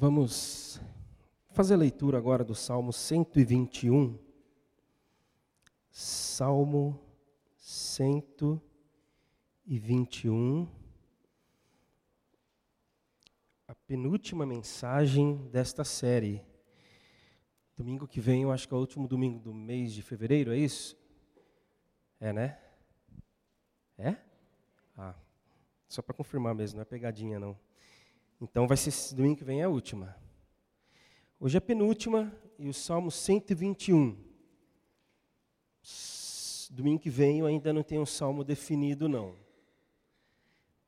Vamos fazer a leitura agora do Salmo 121. Salmo 121. A penúltima mensagem desta série. Domingo que vem, eu acho que é o último domingo do mês de fevereiro, é isso? É, né? É? Ah, só para confirmar mesmo, não é pegadinha não. Então vai ser domingo que vem é a última. Hoje é a penúltima e o Salmo 121. Domingo que vem eu ainda não tenho um salmo definido, não.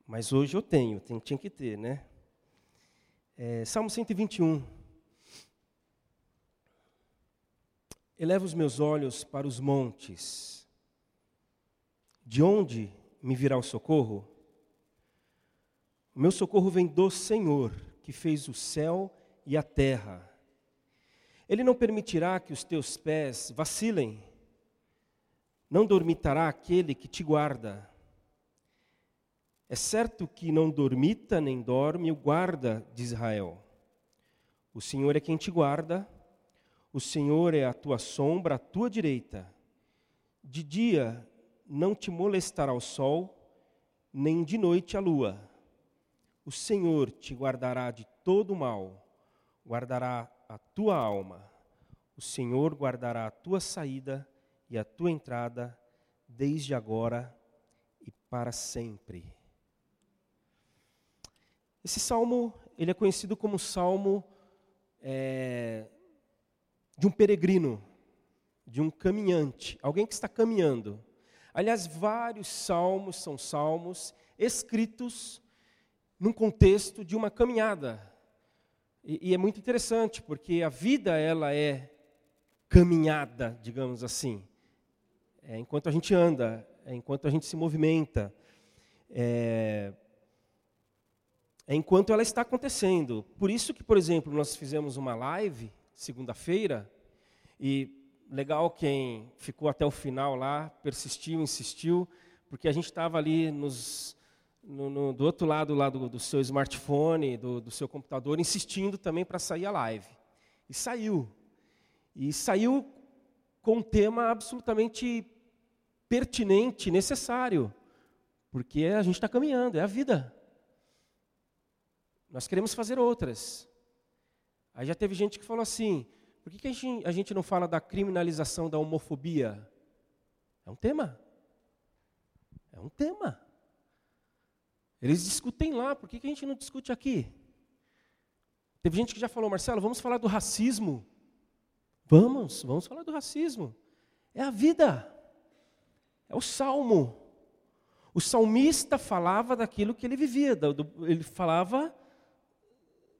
Mas hoje eu tenho, tem, tinha que ter, né? É, salmo 121. Eleva os meus olhos para os montes. De onde me virá o socorro? Meu socorro vem do Senhor, que fez o céu e a terra. Ele não permitirá que os teus pés vacilem, não dormitará aquele que te guarda. É certo que não dormita nem dorme o guarda de Israel. O Senhor é quem te guarda, o Senhor é a tua sombra, a tua direita. De dia não te molestará o sol, nem de noite a lua. O Senhor te guardará de todo mal, guardará a tua alma. O Senhor guardará a tua saída e a tua entrada, desde agora e para sempre. Esse salmo, ele é conhecido como salmo é, de um peregrino, de um caminhante, alguém que está caminhando. Aliás, vários salmos são salmos escritos num contexto de uma caminhada. E, e, é muito interessante, porque a vida ela é caminhada, digamos assim. É, enquanto a gente anda, é, enquanto a gente se movimenta, é, é enquanto ela está acontecendo. Por isso que, por exemplo, nós fizemos uma live segunda-feira e legal quem ficou até o final lá, persistiu, insistiu, porque a gente estava ali nos no, no, do outro lado, lá do, do seu smartphone, do, do, seu computador, insistindo também para sair a live. E saiu. E saiu com um tema absolutamente pertinente, necessário. Porque a gente está caminhando, é a vida. Nós queremos fazer outras. Aí já teve gente que falou assim: por que, que a, gente, a gente não fala da criminalização da homofobia? É um tema. É um tema. Eles discutem lá, por que, que a gente não discute aqui? Teve gente que já falou, Marcelo, vamos falar do racismo. Vamos, vamos falar do racismo. É a vida. É o salmo. O salmista falava daquilo que ele vivia, ele falava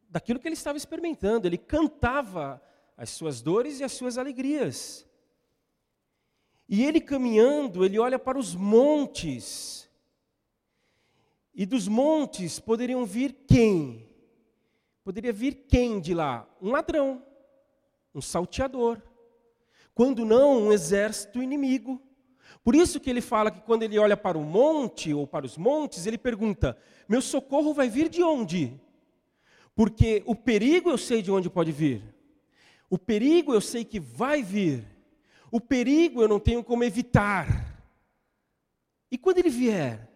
daquilo que ele estava experimentando, ele cantava as suas dores e as suas alegrias. E ele caminhando, ele olha para os montes, e dos montes poderiam vir quem? Poderia vir quem de lá? Um ladrão, um salteador. Quando não, um exército inimigo. Por isso que ele fala que quando ele olha para o monte ou para os montes, ele pergunta: Meu socorro vai vir de onde? Porque o perigo eu sei de onde pode vir. O perigo eu sei que vai vir. O perigo eu não tenho como evitar. E quando ele vier,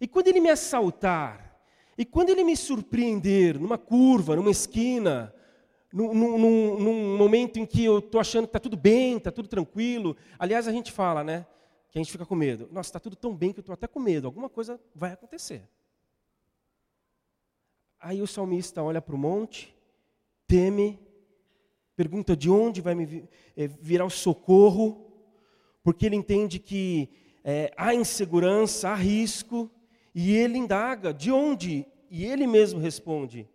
e quando ele me assaltar, e quando ele me surpreender numa curva, numa esquina, num, num, num momento em que eu estou achando que está tudo bem, está tudo tranquilo. Aliás, a gente fala, né? Que a gente fica com medo. Nossa, está tudo tão bem que eu estou até com medo. Alguma coisa vai acontecer. Aí o salmista olha para o monte, teme, pergunta de onde vai me eh, virar o socorro, porque ele entende que é, há insegurança, há risco, e ele indaga: de onde? E ele mesmo responde: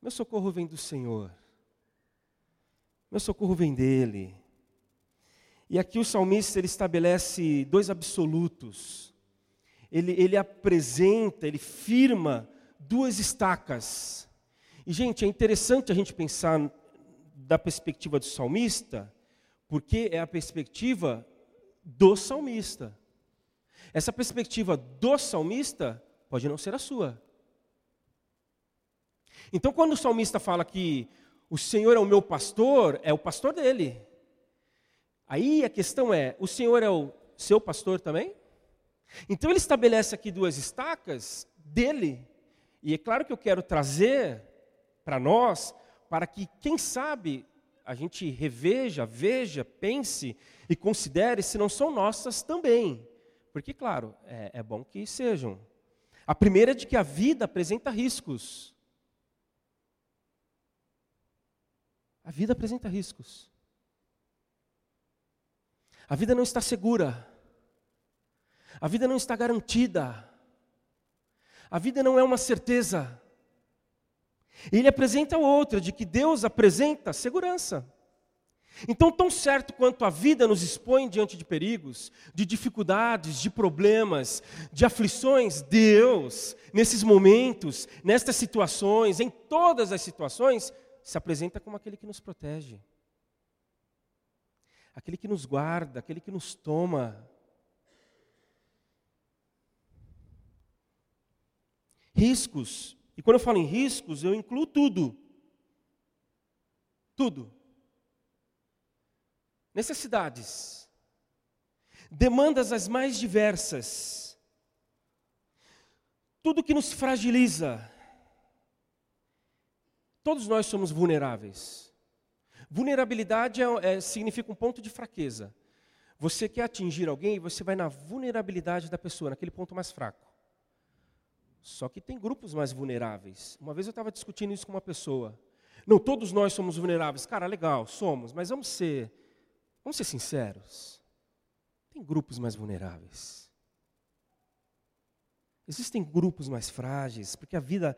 Meu socorro vem do Senhor. Meu socorro vem dele. E aqui o salmista ele estabelece dois absolutos. Ele, ele apresenta, ele firma duas estacas. E, gente, é interessante a gente pensar da perspectiva do salmista, porque é a perspectiva do salmista. Essa perspectiva do salmista pode não ser a sua. Então, quando o salmista fala que o Senhor é o meu pastor, é o pastor dele. Aí a questão é: o Senhor é o seu pastor também? Então ele estabelece aqui duas estacas dele. E é claro que eu quero trazer para nós, para que, quem sabe, a gente reveja, veja, pense e considere se não são nossas também. Porque, claro, é, é bom que sejam. A primeira é de que a vida apresenta riscos. A vida apresenta riscos. A vida não está segura. A vida não está garantida. A vida não é uma certeza. Ele apresenta outra, de que Deus apresenta segurança. Então, tão certo quanto a vida nos expõe diante de perigos, de dificuldades, de problemas, de aflições, Deus, nesses momentos, nestas situações, em todas as situações, se apresenta como aquele que nos protege, aquele que nos guarda, aquele que nos toma. Riscos, e quando eu falo em riscos, eu incluo tudo. Tudo. Necessidades, demandas as mais diversas, tudo que nos fragiliza, Todos nós somos vulneráveis. Vulnerabilidade é, é, significa um ponto de fraqueza. Você quer atingir alguém, você vai na vulnerabilidade da pessoa, naquele ponto mais fraco. Só que tem grupos mais vulneráveis. Uma vez eu estava discutindo isso com uma pessoa. Não, todos nós somos vulneráveis. Cara, legal, somos, mas vamos ser, vamos ser sinceros. Tem grupos mais vulneráveis. Existem grupos mais frágeis, porque a vida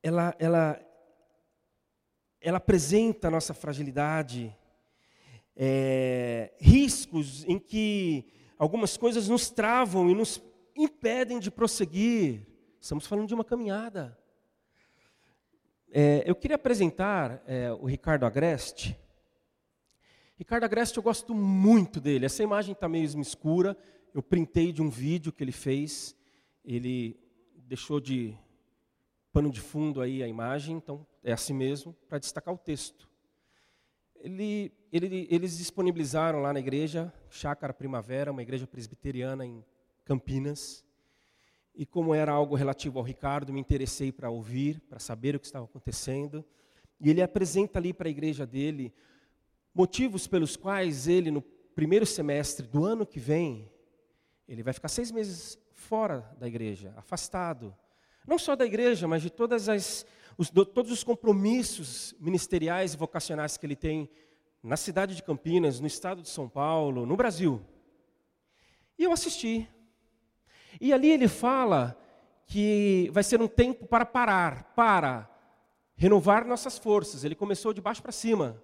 ela, ela ela apresenta a nossa fragilidade, é, riscos em que algumas coisas nos travam e nos impedem de prosseguir. Estamos falando de uma caminhada. É, eu queria apresentar é, o Ricardo Agreste. Ricardo Agreste, eu gosto muito dele. Essa imagem está meio escura. Eu printei de um vídeo que ele fez. Ele deixou de pano de fundo aí a imagem, então é assim mesmo, para destacar o texto. Ele, ele, eles disponibilizaram lá na igreja, Chácara Primavera, uma igreja presbiteriana em Campinas. E como era algo relativo ao Ricardo, me interessei para ouvir, para saber o que estava acontecendo. E ele apresenta ali para a igreja dele motivos pelos quais ele, no primeiro semestre do ano que vem, ele vai ficar seis meses fora da igreja, afastado. Não só da igreja, mas de todas as, os, todos os compromissos ministeriais e vocacionais que ele tem na cidade de Campinas, no estado de São Paulo, no Brasil. E eu assisti. E ali ele fala que vai ser um tempo para parar, para renovar nossas forças. Ele começou de baixo para cima,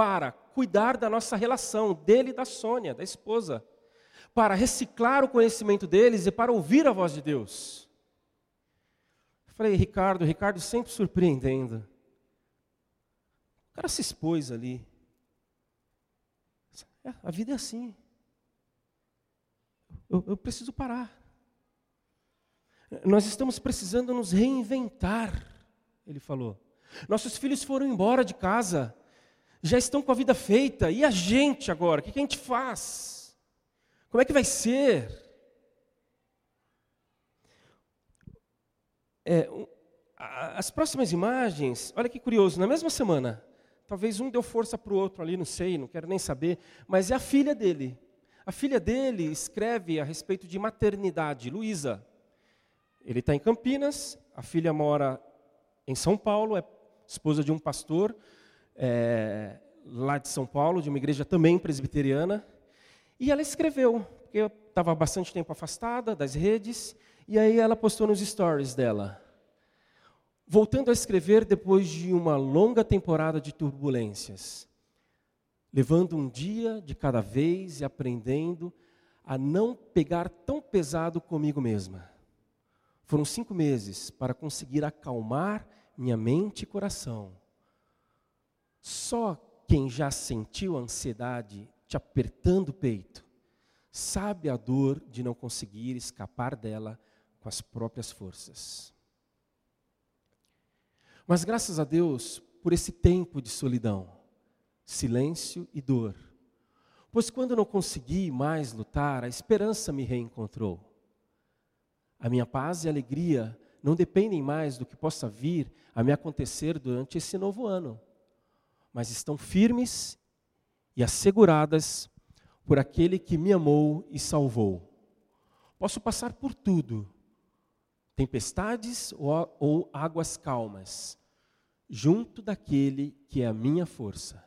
para cuidar da nossa relação, dele e da Sônia, da esposa, para reciclar o conhecimento deles e para ouvir a voz de Deus. Falei, Ricardo, Ricardo sempre surpreendendo. O cara se expôs ali. É, a vida é assim. Eu, eu preciso parar. Nós estamos precisando nos reinventar, ele falou. Nossos filhos foram embora de casa, já estão com a vida feita, e a gente agora? O que a gente faz? Como é que vai ser? É, as próximas imagens, olha que curioso, na mesma semana, talvez um deu força para o outro ali, não sei, não quero nem saber, mas é a filha dele. A filha dele escreve a respeito de maternidade, Luísa. Ele está em Campinas, a filha mora em São Paulo, é esposa de um pastor é, lá de São Paulo, de uma igreja também presbiteriana. E ela escreveu, porque eu estava bastante tempo afastada das redes, e aí ela postou nos stories dela. Voltando a escrever depois de uma longa temporada de turbulências, levando um dia de cada vez e aprendendo a não pegar tão pesado comigo mesma. Foram cinco meses para conseguir acalmar minha mente e coração. Só quem já sentiu a ansiedade te apertando o peito, sabe a dor de não conseguir escapar dela com as próprias forças. Mas graças a Deus por esse tempo de solidão, silêncio e dor. Pois quando não consegui mais lutar, a esperança me reencontrou. A minha paz e alegria não dependem mais do que possa vir a me acontecer durante esse novo ano, mas estão firmes e asseguradas por aquele que me amou e salvou. Posso passar por tudo, tempestades ou, ou águas calmas, junto daquele que é a minha força.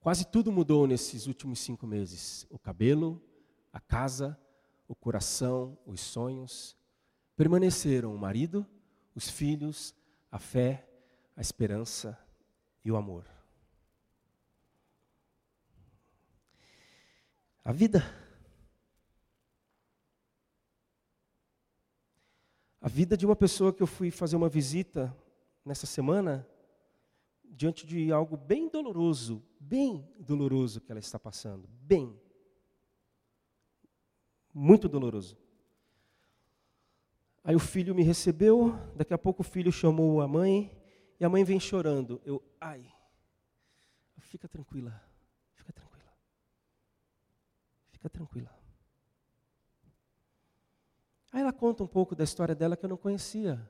Quase tudo mudou nesses últimos cinco meses: o cabelo, a casa, o coração, os sonhos. Permaneceram o marido, os filhos, a fé, a esperança e o amor. A vida. A vida de uma pessoa que eu fui fazer uma visita nessa semana, diante de algo bem doloroso, bem doloroso que ela está passando, bem. Muito doloroso. Aí o filho me recebeu, daqui a pouco o filho chamou a mãe, e a mãe vem chorando. Eu, ai, fica tranquila, fica tranquila, fica tranquila. Aí ela conta um pouco da história dela que eu não conhecia.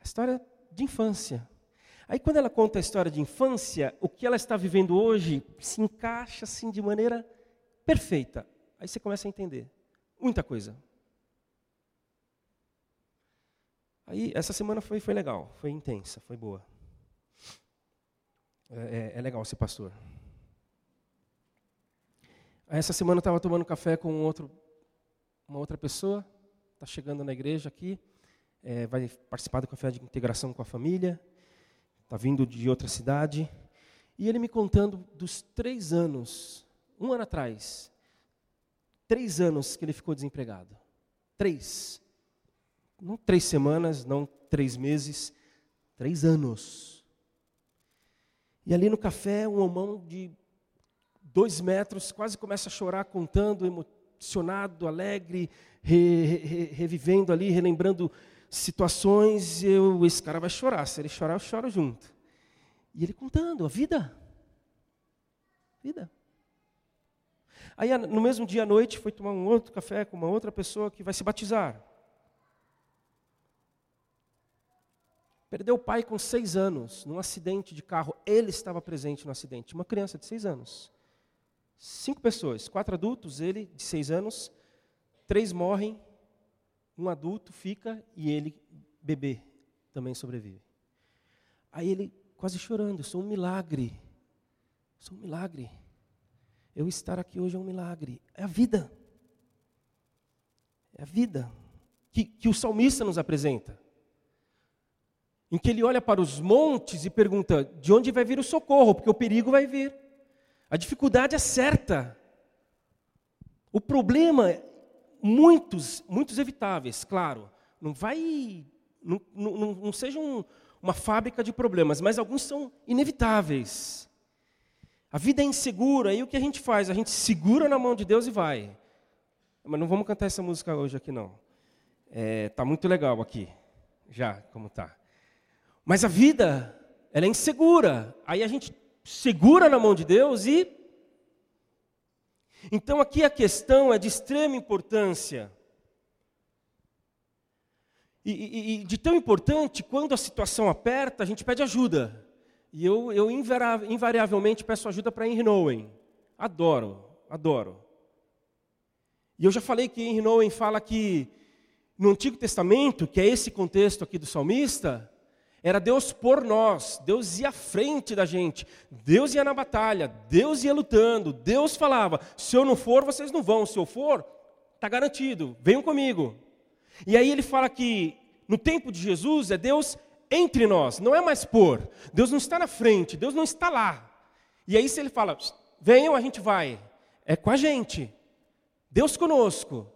A história de infância. Aí quando ela conta a história de infância, o que ela está vivendo hoje se encaixa assim de maneira perfeita. Aí você começa a entender muita coisa. Aí, essa semana foi, foi legal, foi intensa, foi boa. É, é, é legal ser pastor. Aí, essa semana eu estava tomando café com outro, uma outra pessoa, está chegando na igreja aqui, é, vai participar do café de integração com a família, está vindo de outra cidade, e ele me contando dos três anos, um ano atrás, três anos que ele ficou desempregado. Três. Não três semanas, não três meses, três anos. E ali no café, um homão de dois metros quase começa a chorar, contando, emocionado, alegre, re, re, revivendo ali, relembrando situações. Eu, esse cara vai chorar. Se ele chorar, eu choro junto. E ele contando a vida. Vida. Aí, no mesmo dia à noite, foi tomar um outro café com uma outra pessoa que vai se batizar. Perdeu o pai com seis anos, num acidente de carro. Ele estava presente no acidente. Uma criança de seis anos. Cinco pessoas, quatro adultos, ele de seis anos. Três morrem, um adulto fica e ele, bebê, também sobrevive. Aí ele quase chorando, sou um milagre. Sou um milagre. Eu estar aqui hoje é um milagre. É a vida. É a vida que, que o salmista nos apresenta em que ele olha para os montes e pergunta: de onde vai vir o socorro? Porque o perigo vai vir. A dificuldade é certa. O problema, muitos, muitos evitáveis, claro. Não vai, não, não, não seja um, uma fábrica de problemas, mas alguns são inevitáveis. A vida é insegura, e o que a gente faz? A gente segura na mão de Deus e vai. Mas não vamos cantar essa música hoje aqui, não. É, tá muito legal aqui, já, como tá. Mas a vida, ela é insegura. Aí a gente segura na mão de Deus e. Então aqui a questão é de extrema importância. E, e, e de tão importante, quando a situação aperta, a gente pede ajuda. E eu, eu invariavelmente peço ajuda para Henry Nowen. Adoro, adoro. E eu já falei que Henry Nowen fala que no Antigo Testamento, que é esse contexto aqui do salmista, era Deus por nós, Deus ia à frente da gente, Deus ia na batalha, Deus ia lutando, Deus falava: se eu não for, vocês não vão, se eu for, está garantido, venham comigo. E aí ele fala que no tempo de Jesus é Deus entre nós, não é mais por, Deus não está na frente, Deus não está lá. E aí se ele fala: venham, a gente vai, é com a gente, Deus conosco.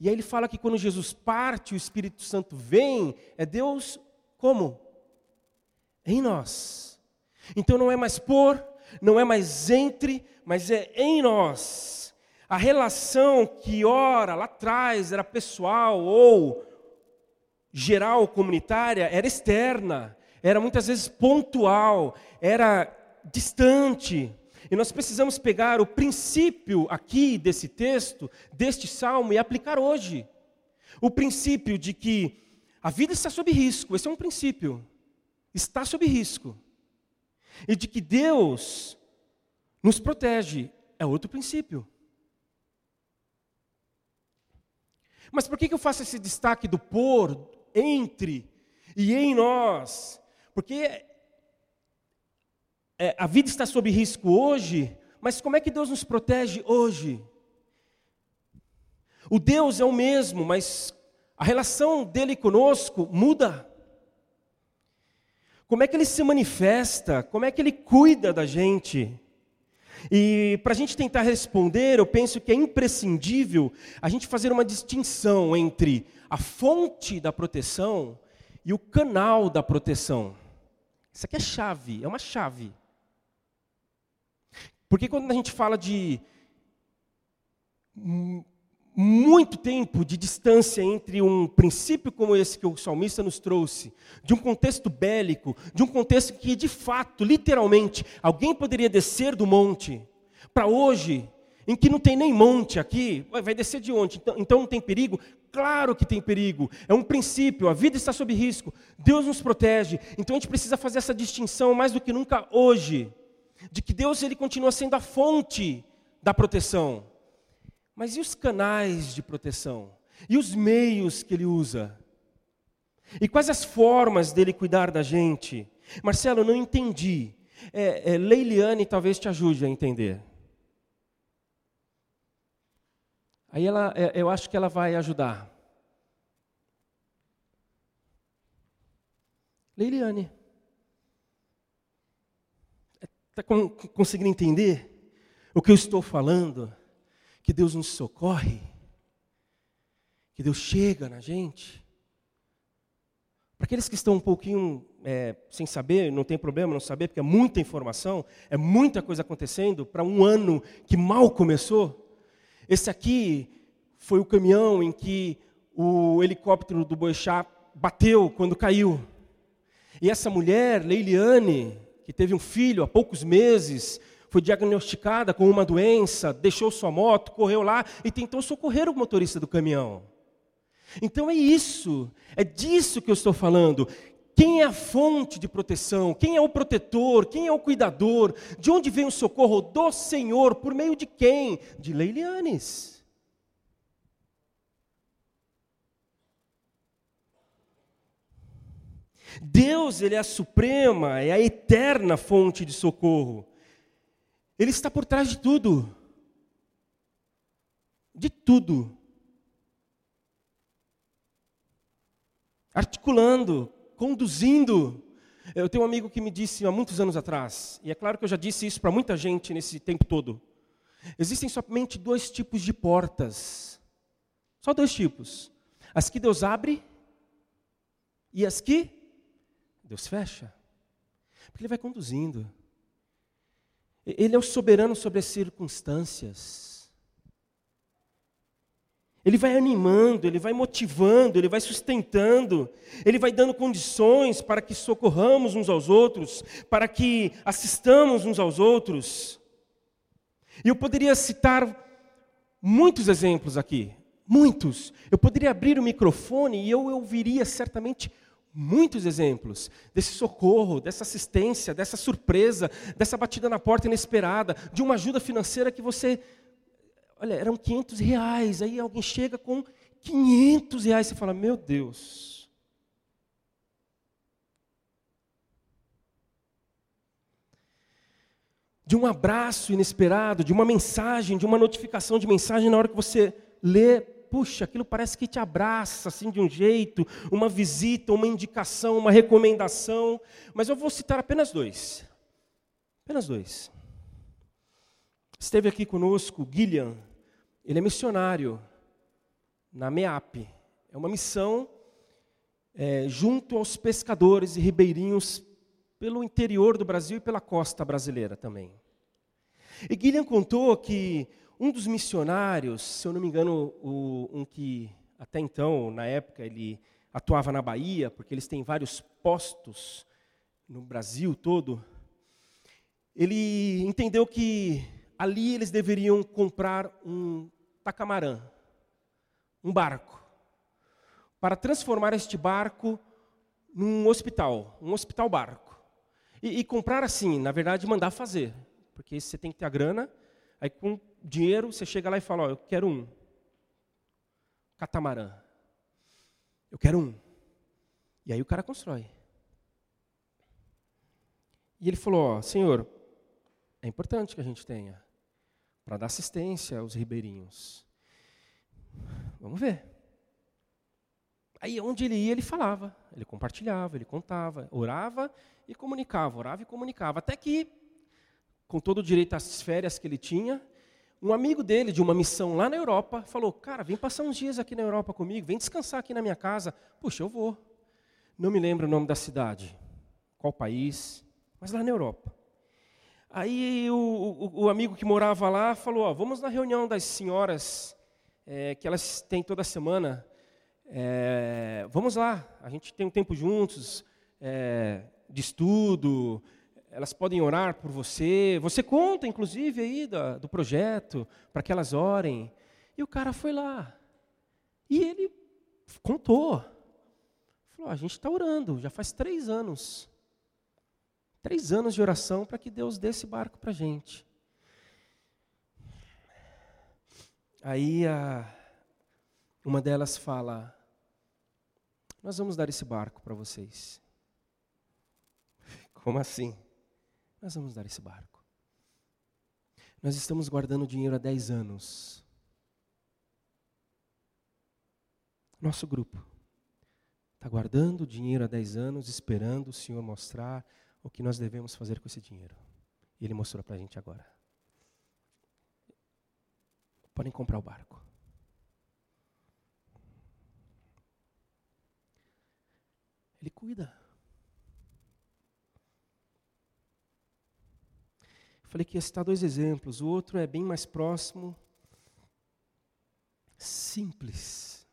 E aí ele fala que quando Jesus parte, o Espírito Santo vem, é Deus como? Em nós. Então não é mais por, não é mais entre, mas é em nós. A relação que ora lá atrás era pessoal ou geral comunitária era externa, era muitas vezes pontual, era distante. E nós precisamos pegar o princípio aqui desse texto, deste salmo, e aplicar hoje. O princípio de que a vida está sob risco, esse é um princípio. Está sob risco. E de que Deus nos protege, é outro princípio. Mas por que eu faço esse destaque do por, entre e em nós? Porque é, a vida está sob risco hoje, mas como é que Deus nos protege hoje? O Deus é o mesmo, mas a relação dele conosco muda. Como é que ele se manifesta? Como é que ele cuida da gente? E para a gente tentar responder, eu penso que é imprescindível a gente fazer uma distinção entre a fonte da proteção e o canal da proteção. Isso aqui é chave, é uma chave. Porque quando a gente fala de muito tempo de distância entre um princípio como esse que o salmista nos trouxe, de um contexto bélico, de um contexto que de fato, literalmente, alguém poderia descer do monte, para hoje, em que não tem nem monte aqui, vai descer de onde? Então, então não tem perigo? Claro que tem perigo, é um princípio, a vida está sob risco, Deus nos protege, então a gente precisa fazer essa distinção mais do que nunca hoje, de que Deus ele continua sendo a fonte da proteção. Mas e os canais de proteção? E os meios que ele usa? E quais as formas dele cuidar da gente? Marcelo, não entendi. É, é, Leiliane talvez te ajude a entender. Aí ela, é, eu acho que ela vai ajudar. Leiliane. Está conseguindo entender o que eu estou falando? Que Deus nos socorre, que Deus chega na gente. Para aqueles que estão um pouquinho é, sem saber, não tem problema não saber, porque é muita informação, é muita coisa acontecendo para um ano que mal começou. Esse aqui foi o caminhão em que o helicóptero do Boixá bateu quando caiu. E essa mulher, Leiliane, que teve um filho há poucos meses, foi diagnosticada com uma doença, deixou sua moto, correu lá e tentou socorrer o motorista do caminhão. Então é isso, é disso que eu estou falando. Quem é a fonte de proteção? Quem é o protetor? Quem é o cuidador? De onde vem o socorro? Do Senhor. Por meio de quem? De Leilianes. Deus, Ele é a suprema, é a eterna fonte de socorro. Ele está por trás de tudo. De tudo. Articulando, conduzindo. Eu tenho um amigo que me disse há muitos anos atrás, e é claro que eu já disse isso para muita gente nesse tempo todo. Existem somente dois tipos de portas. Só dois tipos. As que Deus abre e as que Deus fecha. Porque Ele vai conduzindo. Ele é o soberano sobre as circunstâncias. Ele vai animando, ele vai motivando, ele vai sustentando, ele vai dando condições para que socorramos uns aos outros, para que assistamos uns aos outros. E eu poderia citar muitos exemplos aqui, muitos. Eu poderia abrir o microfone e eu ouviria certamente muitos exemplos desse socorro, dessa assistência, dessa surpresa, dessa batida na porta inesperada, de uma ajuda financeira que você. Olha, eram 500 reais, aí alguém chega com 500 reais, você fala: Meu Deus. De um abraço inesperado, de uma mensagem, de uma notificação de mensagem na hora que você lê puxa, aquilo parece que te abraça assim de um jeito, uma visita, uma indicação, uma recomendação, mas eu vou citar apenas dois. Apenas dois. Esteve aqui conosco Gillian, ele é missionário na MEAP. É uma missão é, junto aos pescadores e ribeirinhos pelo interior do Brasil e pela costa brasileira também. E Gillian contou que um dos missionários, se eu não me engano, o, um que até então, na época, ele atuava na Bahia, porque eles têm vários postos no Brasil todo, ele entendeu que ali eles deveriam comprar um tacamarã, um barco, para transformar este barco num hospital, um hospital barco. E, e, comprar assim, na verdade, mandar fazer, porque você tem que ter a grana, aí com dinheiro você chega lá e fala, ó, eu quero um catamarã, eu quero um. E aí o cara constrói. E ele falou, ó, senhor, é importante que a gente tenha para dar assistência aos ribeirinhos. Vamos ver. Aí onde ele ia, ele falava, ele compartilhava, ele contava, orava e comunicava, orava e comunicava. Até que, com todo o direito às férias que ele tinha, um amigo dele, de uma missão lá na Europa, falou: Cara, vem passar uns dias aqui na Europa comigo, vem descansar aqui na minha casa. Puxa, eu vou. Não me lembro o nome da cidade, qual país, mas lá na Europa. Aí o, o, o amigo que morava lá falou: ó, Vamos na reunião das senhoras é, que elas têm toda semana. É, vamos lá, a gente tem um tempo juntos é, de estudo, elas podem orar por você. Você conta, inclusive, aí do, do projeto, para que elas orem. E o cara foi lá. E ele contou. Falou: a gente está orando, já faz três anos. Três anos de oração para que Deus dê esse barco para a gente. Aí a, uma delas fala: Nós vamos dar esse barco para vocês. Como assim? Nós vamos dar esse barco. Nós estamos guardando dinheiro há 10 anos. Nosso grupo está guardando dinheiro há 10 anos, esperando o Senhor mostrar o que nós devemos fazer com esse dinheiro. E Ele mostrou para a gente agora. Podem comprar o barco. Ele cuida. Falei que ia citar dois exemplos. O outro é bem mais próximo. Simples.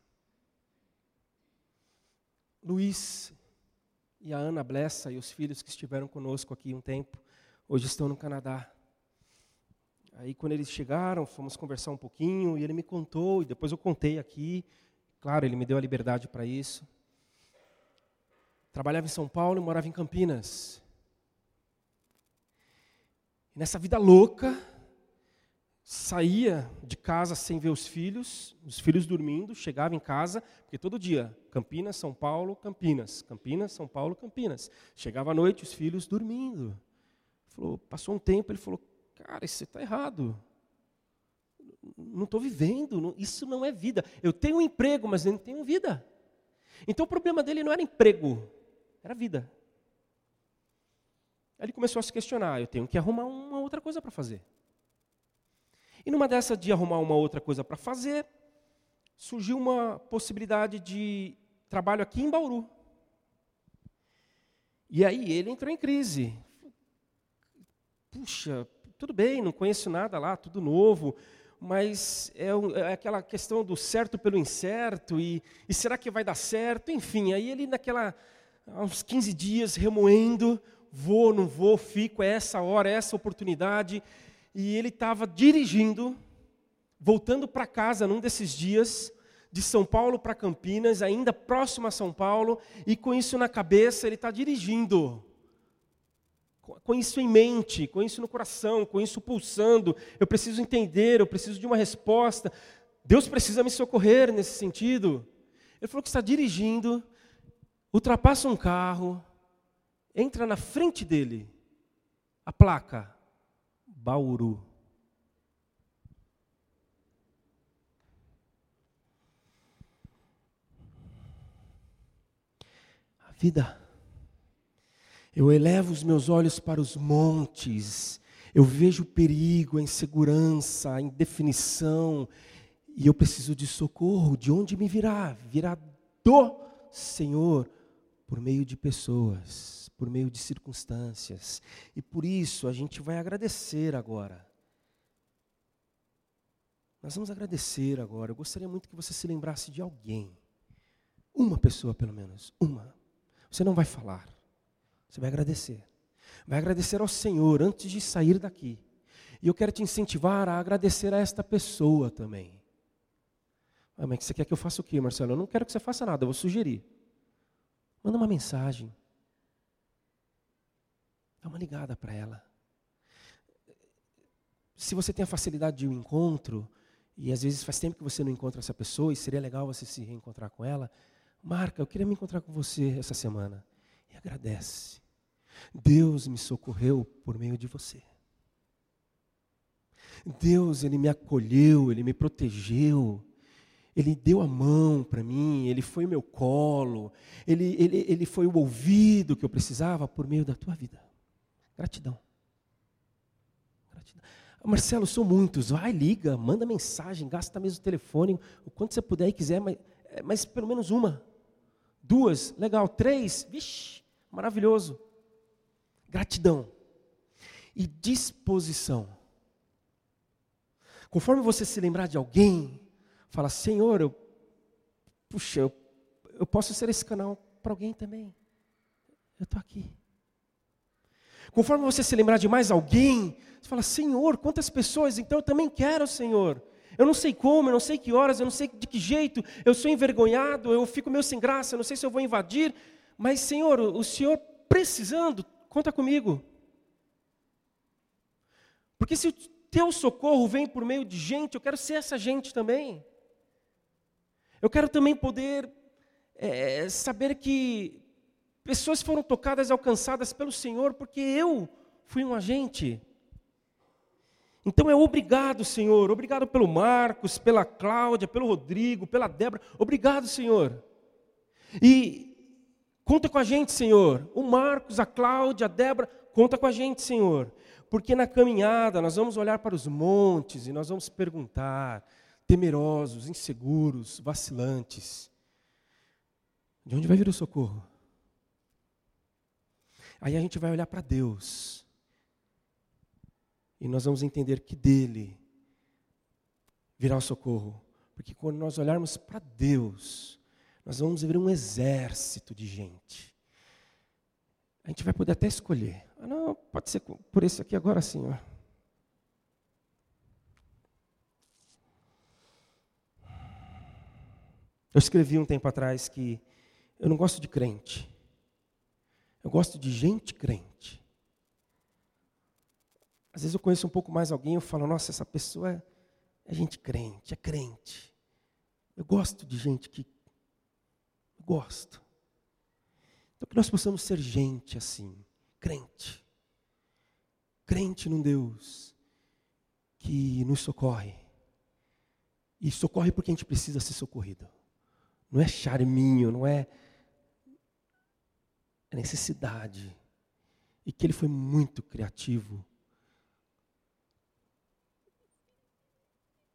Luiz e a Ana Blessa e os filhos que estiveram conosco aqui um tempo, hoje estão no Canadá. Aí quando eles chegaram, fomos conversar um pouquinho e ele me contou, e depois eu contei aqui. Claro, ele me deu a liberdade para isso. Trabalhava em São Paulo e morava em Campinas nessa vida louca, saía de casa sem ver os filhos, os filhos dormindo, chegava em casa, porque todo dia, Campinas, São Paulo, Campinas, Campinas, São Paulo, Campinas. Chegava à noite, os filhos dormindo. Falou, passou um tempo, ele falou, cara, isso está errado. Não estou vivendo, não, isso não é vida. Eu tenho um emprego, mas eu não tenho vida. Então o problema dele não era emprego, era vida. Ele começou a se questionar: eu tenho que arrumar uma outra coisa para fazer. E numa dessa de arrumar uma outra coisa para fazer, surgiu uma possibilidade de trabalho aqui em Bauru. E aí ele entrou em crise. Puxa, tudo bem, não conheço nada lá, tudo novo, mas é, é aquela questão do certo pelo incerto, e, e, será que vai dar certo? Enfim, aí ele naquela, há uns 15 dias, remoendo, vou, não vou, fico, é essa hora, é essa oportunidade. E ele estava dirigindo, voltando para casa num desses dias, de São Paulo para Campinas, ainda próximo a São Paulo, e com isso na cabeça, ele está dirigindo. Com isso em mente, com isso no coração, com isso pulsando. Eu preciso entender, eu preciso de uma resposta. Deus precisa me socorrer nesse sentido. Ele falou que está dirigindo, ultrapassa um carro, entra na frente dele a placa Bauru. A vida. Eu elevo os meus olhos para os montes, eu vejo perigo, a insegurança, a indefinição, e eu preciso de socorro. De onde me virá? Virá do Senhor, por meio de pessoas por meio de circunstâncias. E por isso a gente vai agradecer agora. Nós vamos agradecer agora. Eu gostaria muito que você se lembrasse de alguém. Uma pessoa, pelo menos. Uma. Você não vai falar. Você vai agradecer. Vai agradecer ao Senhor antes de sair daqui. E eu quero te incentivar a agradecer a esta pessoa também. Ah, mas você quer que eu faça o quê, Marcelo? Eu não quero que você faça nada, eu vou sugerir. Manda uma mensagem. Dá uma ligada para ela. Se você tem a facilidade de um encontro, e às vezes faz tempo que você não encontra essa pessoa, e seria legal você se reencontrar com ela, marca, eu queria me encontrar com você essa semana. E agradece. Deus me socorreu por meio de você. Deus, Ele me acolheu, Ele me protegeu, Ele deu a mão para mim, Ele foi o meu colo, ele, ele, ele foi o ouvido que eu precisava por meio da tua vida. Gratidão. Gratidão. Marcelo, são muitos. Vai, liga, manda mensagem, gasta mesmo o telefone, o quanto você puder e quiser, mas, é, mas pelo menos uma. Duas, legal. Três, vixe, maravilhoso. Gratidão. E disposição. Conforme você se lembrar de alguém, fala, Senhor, eu, puxa, eu, eu posso ser esse canal para alguém também. Eu estou aqui. Conforme você se lembrar de mais alguém, você fala, Senhor, quantas pessoas, então eu também quero, Senhor. Eu não sei como, eu não sei que horas, eu não sei de que jeito, eu sou envergonhado, eu fico meio sem graça, eu não sei se eu vou invadir, mas, Senhor, o Senhor precisando, conta comigo. Porque se teu socorro vem por meio de gente, eu quero ser essa gente também. Eu quero também poder é, saber que pessoas foram tocadas e alcançadas pelo Senhor, porque eu fui um agente. Então é obrigado, Senhor, obrigado pelo Marcos, pela Cláudia, pelo Rodrigo, pela Débora, obrigado, Senhor. E conta com a gente, Senhor. O Marcos, a Cláudia, a Débora, conta com a gente, Senhor. Porque na caminhada nós vamos olhar para os montes e nós vamos perguntar, temerosos, inseguros, vacilantes: de onde vai vir o socorro? Aí a gente vai olhar para Deus e nós vamos entender que dele virá o socorro. Porque quando nós olharmos para Deus, nós vamos ver um exército de gente a gente vai poder até escolher. Ah, não, pode ser por esse aqui agora sim. Ó. Eu escrevi um tempo atrás que eu não gosto de crente. Eu gosto de gente crente. Às vezes eu conheço um pouco mais alguém e eu falo, nossa, essa pessoa é, é gente crente, é crente. Eu gosto de gente que. Eu gosto. Então que nós possamos ser gente assim, crente. Crente num Deus que nos socorre. E socorre porque a gente precisa ser socorrido. Não é charminho, não é, é necessidade. E que ele foi muito criativo.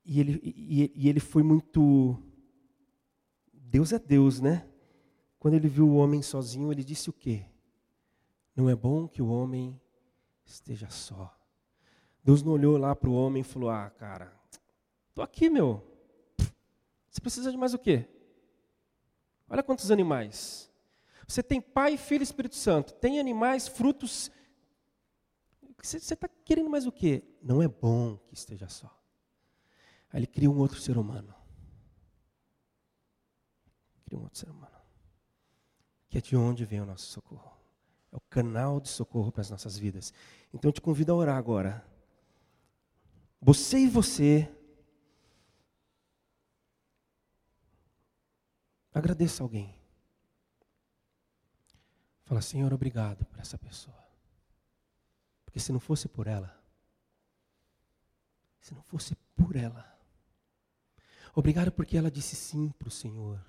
E ele, e, e ele foi muito. Deus é Deus, né? Quando ele viu o homem sozinho, ele disse o quê? Não é bom que o homem esteja só. Deus não olhou lá para o homem e falou: Ah, cara, tô aqui, meu. Você precisa de mais o quê? Olha quantos animais. Você tem Pai, Filho e Espírito Santo. Tem animais, frutos. Você está querendo mais o quê? Não é bom que esteja só. Aí ele cria um outro ser humano. Cria um outro ser humano que é de onde vem o nosso socorro. É o canal de socorro para as nossas vidas. Então eu te convido a orar agora. Você e você. Agradeça alguém. Fala, Senhor, obrigado por essa pessoa. Porque se não fosse por ela, se não fosse por ela, obrigado porque ela disse sim para o Senhor.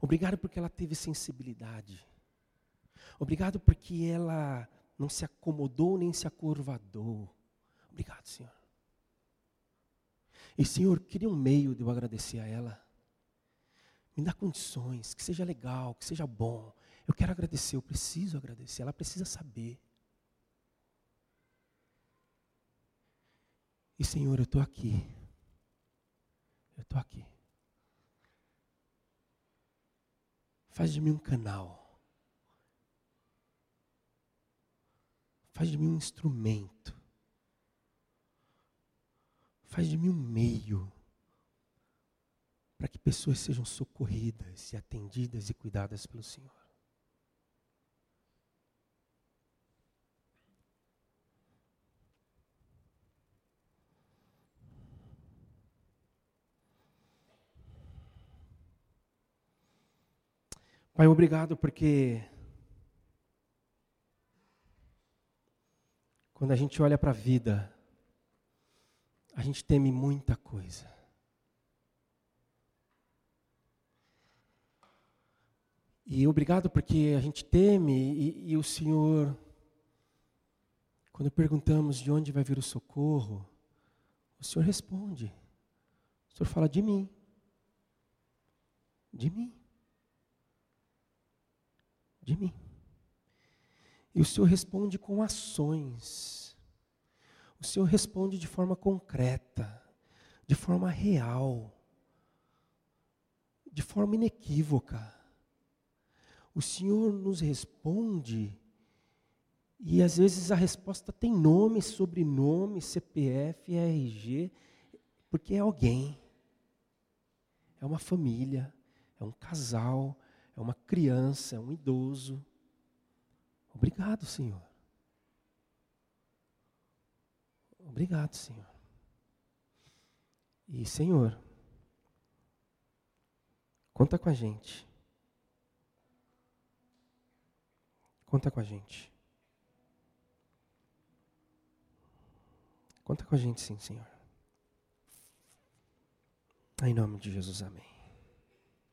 Obrigado porque ela teve sensibilidade. Obrigado porque ela não se acomodou nem se acurvadou. Obrigado, Senhor. E, Senhor, queria um meio de eu agradecer a ela. Me dá condições, que seja legal, que seja bom. Eu quero agradecer, eu preciso agradecer. Ela precisa saber. E, Senhor, eu estou aqui. Eu estou aqui. Faz de mim um canal. Faz de mim um instrumento. Faz de mim um meio para que pessoas sejam socorridas e atendidas e cuidadas pelo Senhor. Pai, obrigado porque quando a gente olha para a vida, a gente teme muita coisa. E obrigado porque a gente teme e, e, o Senhor, quando perguntamos de onde vai vir o socorro, o Senhor responde. O Senhor fala de mim. De mim. De mim. E o Senhor responde com ações. O Senhor responde de forma concreta, de forma real, de forma inequívoca. O Senhor nos responde e às vezes a resposta tem nome, sobrenome, CPF, RG, porque é alguém, é uma família, é um casal, é uma criança, é um idoso. Obrigado, Senhor. Obrigado, Senhor. E, Senhor, conta com a gente. Conta com a gente. Conta com a gente, sim, Senhor. Em nome de Jesus, amém.